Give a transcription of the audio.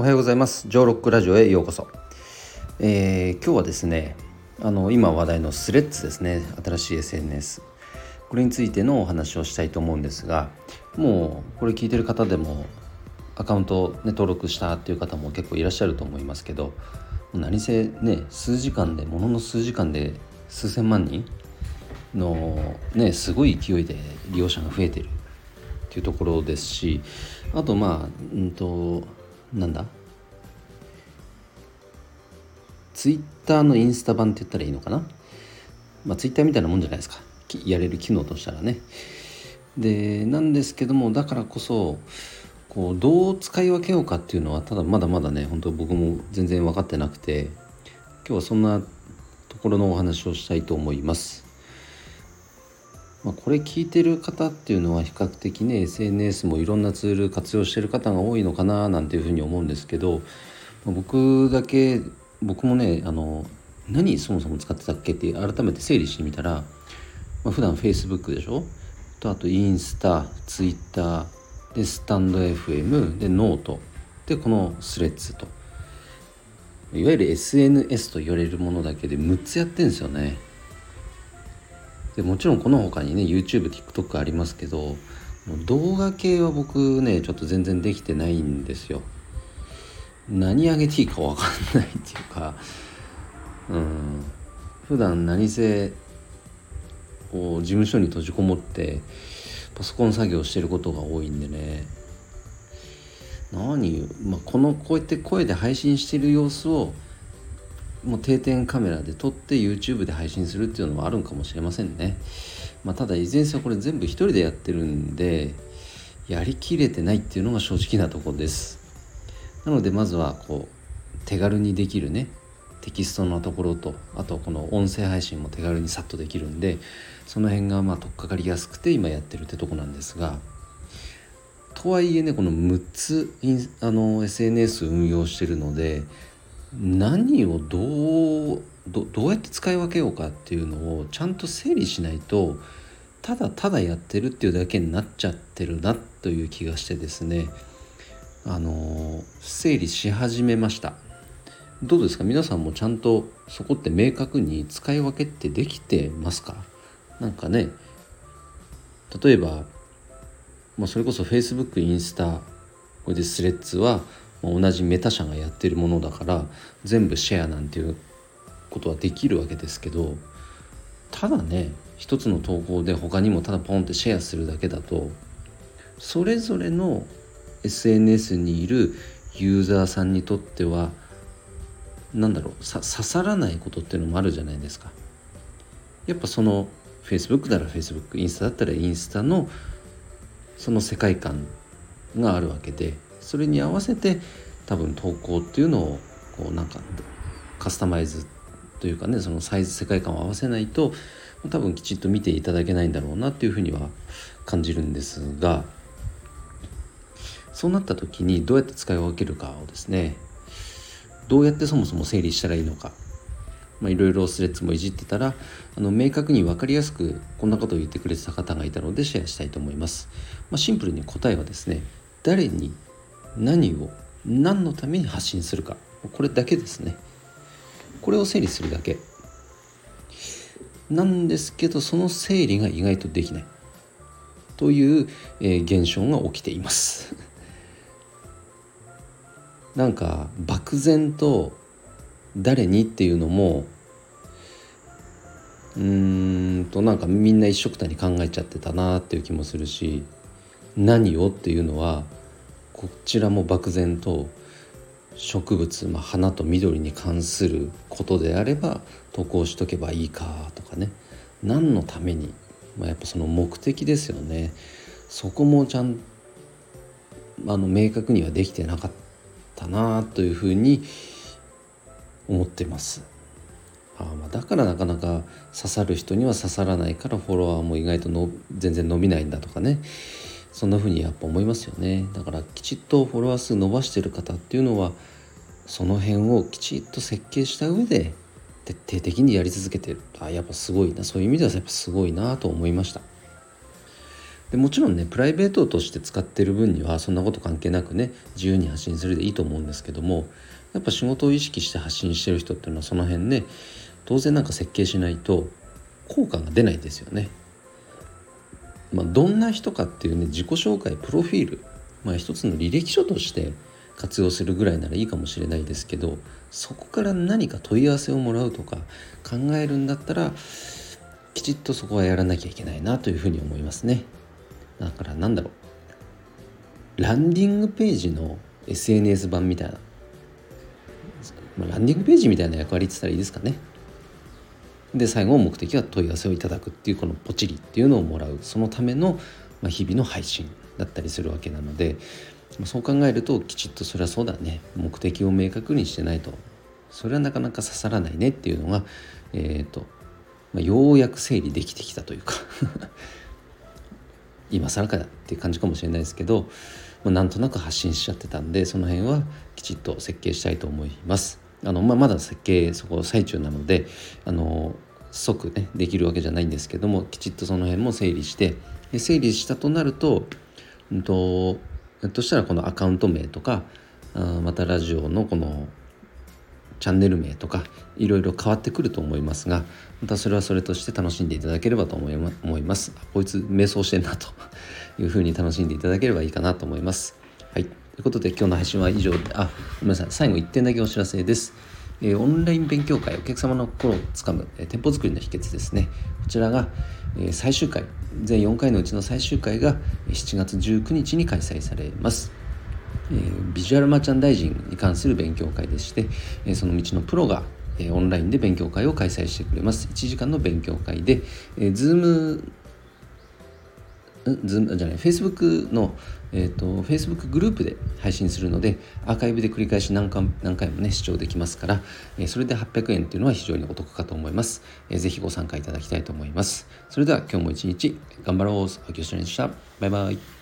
おはようございます。ジョーロックラジオへようこそ、えー、今日はですねあの今話題のスレッズですね。新しい SNS これについてのお話をしたいと思うんですがもうこれ聞いてる方でもアカウント、ね、登録したっていう方も結構いらっしゃると思いますけど何せね数時間でものの数時間で数千万人のねすごい勢いで利用者が増えてるっていうところですしあとまあうんとなんだ？ツイッターのインスタ版って言ったらいいのかな？まあツイッターみたいなもんじゃないですか。やれる機能としたらね。でなんですけどもだからこそこうどう使い分けようかっていうのはただまだまだね本当僕も全然分かってなくて今日はそんなところのお話をしたいと思います。まあ、これ聞いてる方っていうのは比較的ね SNS もいろんなツール活用してる方が多いのかななんていうふうに思うんですけど、僕だけ僕もねあの何そもそも使ってたっけ？って改めて整理してみたら、まあ、普段 Facebook でしょ？とあとインスタ Twitter でスタンド FM でノートでこの Threads といわゆる SNS と言われるものだけで6つやってんですよね。でもちろんこの他にね YouTube、TikTok ありますけど動画系は僕ねちょっと全然できてないんですよ。何上げていいか分かんないっていうかうん普段何せこう事務所に閉じこもってパソコン作業してることが多いんでね何、まあ、このこうやって声で配信してる様子をもう定点カメラで撮って YouTube で配信するっていうのもあるんかもしれませんね。まあ、ただいずれにせよこれ全部一人でやってるんでやりきれてないっていうのが正直なとこです。なのでまずはこう手軽にできるねテキストのところとあとこの音声配信も手軽にさっとできるんでその辺がまあ取っかかりやすくて今やってるってとこなんですがとはいえねこの6つあの SNS 運用してるので何をどうどうやって使い分けようかっていうのをちゃんと整理しないとただただやってるっていうだけになっちゃってるなという気がしてですね。あの整理し始めました。どうですか？皆さんもちゃんとそこって明確に使い分けってできてますか？なんかね例えば、まあ、それこそ Facebook インスタこれでスレッズは同じメタ社がやってるものだから全部シェアなんていうことはできるわけですけどただね一つの投稿で他にもただポンってシェアするだけだとそれぞれの SNS にいるユーザーさんにとっては何だろう刺さらないことっていうのもあるじゃないですか。やっぱその Facebook なら Facebook インスタだったらインスタのその世界観があるわけでそれに合わせて多分投稿っていうのをこうなんかカスタマイズというかねそのサイズ世界観を合わせないと多分きちっと見ていただけないんだろうなっていうふうには感じるんですがそうなった時にどうやって使い分けるかをですねどうやってそもそも整理したらいいのかいろいろスレッズもいじってたらあの明確に分かりやすくこんなことを言ってくれてた方がいたのでシェアしたいと思います、まあ、シンプルに答えはですね誰に何を何のために発信するかこれだけですね。これを整理するだけ。なんですけどその整理が意外とできない。という、えー、現象が起きています。なんか漠然と誰にっていうのもうーんとなんかみんな一緒くたに考えちゃってたなっていう気もするし何をっていうのはこちらも漠然と植物、まあ、花と緑に関することであれば投稿しとけばいいかとかね。何のために、まあ、やっぱその目的ですよね。そこもちゃんあの明確にはできてなかった。なというふうに思ってます。あまあだからなかなか刺さる人には刺さらないからフォロワーも意外との全然伸びないんだとかね。そんな風にやっぱ思いますよね。だからきちっとフォロワー数伸ばしてる方っていうのはその辺をきちっと設計した上で徹底的にやり続けてる。あやっぱすごいな。そういう意味ではやっぱすごいなと思いました。でもちろんねプライベートとして使ってる分にはそんなこと関係なくね自由に発信するでいいと思うんですけどもやっぱ仕事を意識して発信してる人っていうのはその辺ね当然なんか設計しないと効果が出ないですよね。まあ、どんな人かっていうね自己紹介プロフィール、まあ、一つの履歴書として活用するぐらいならいいかもしれないですけどそこから何か問い合わせをもらうとか考えるんだったらきちっとそこはやらなきゃいけないなというふうに思いますねだからなんだろう。ランディングページの SNS 版みたいな、ま、ランディングページみたいな役割って言ったらいいですかね。で最後の目的は問い合わせをいただくっていうこのポチリっていうのをもらう。そのための日々の配信だったりするわけなのでそう考えるときちっとそれはそうだね。目的を明確にしてないと。それはなかなか刺さらないねっていうのが、えーとまあ、ようやく整理できてきたというか。今更かっていう感じかもしれないですけど、まあ、なんとなく発信しちゃってたんでその辺はきちっと設計したいと思います。あのまあ、まだ設計そこ最中なのであの即ねできるわけじゃないんですけどもきちっとその辺も整理してで整理したとなると,、うんと、ひょっとしたらこのアカウント名とかあまたラジオのこのチャンネル名とかいろいろ変わってくると思いますがまたそれはそれとして楽しんでいただければと思います。こいつ瞑想してんなというふうに楽しんでいただければいいかなと思います。はい。ということで今日の配信は以上であごめんなさい。最後1点だけお知らせです。えオンライン勉強会お客様の心をつかむ、え店舗作りの秘訣ですね。こちらが、え最終回全4回のうちの最終回が7月19日に開催されます。えー、ビジュアルマーチャンダイジングに関する勉強会でして、えー、その道のプロが、えー、オンラインで勉強会を開催してくれます。1時間の勉強会で、えー、 Zoom Zoom じゃない Facebook の、えーと、Facebook グループで配信するのでアーカイブで繰り返し何回何回もね視聴できますから、えー、それで800円っていうのは非常にお得かと思います、えー、ぜひご参加いただきたいと思います。それでは今日も一日頑張ろう。秋吉でした。バイバイ。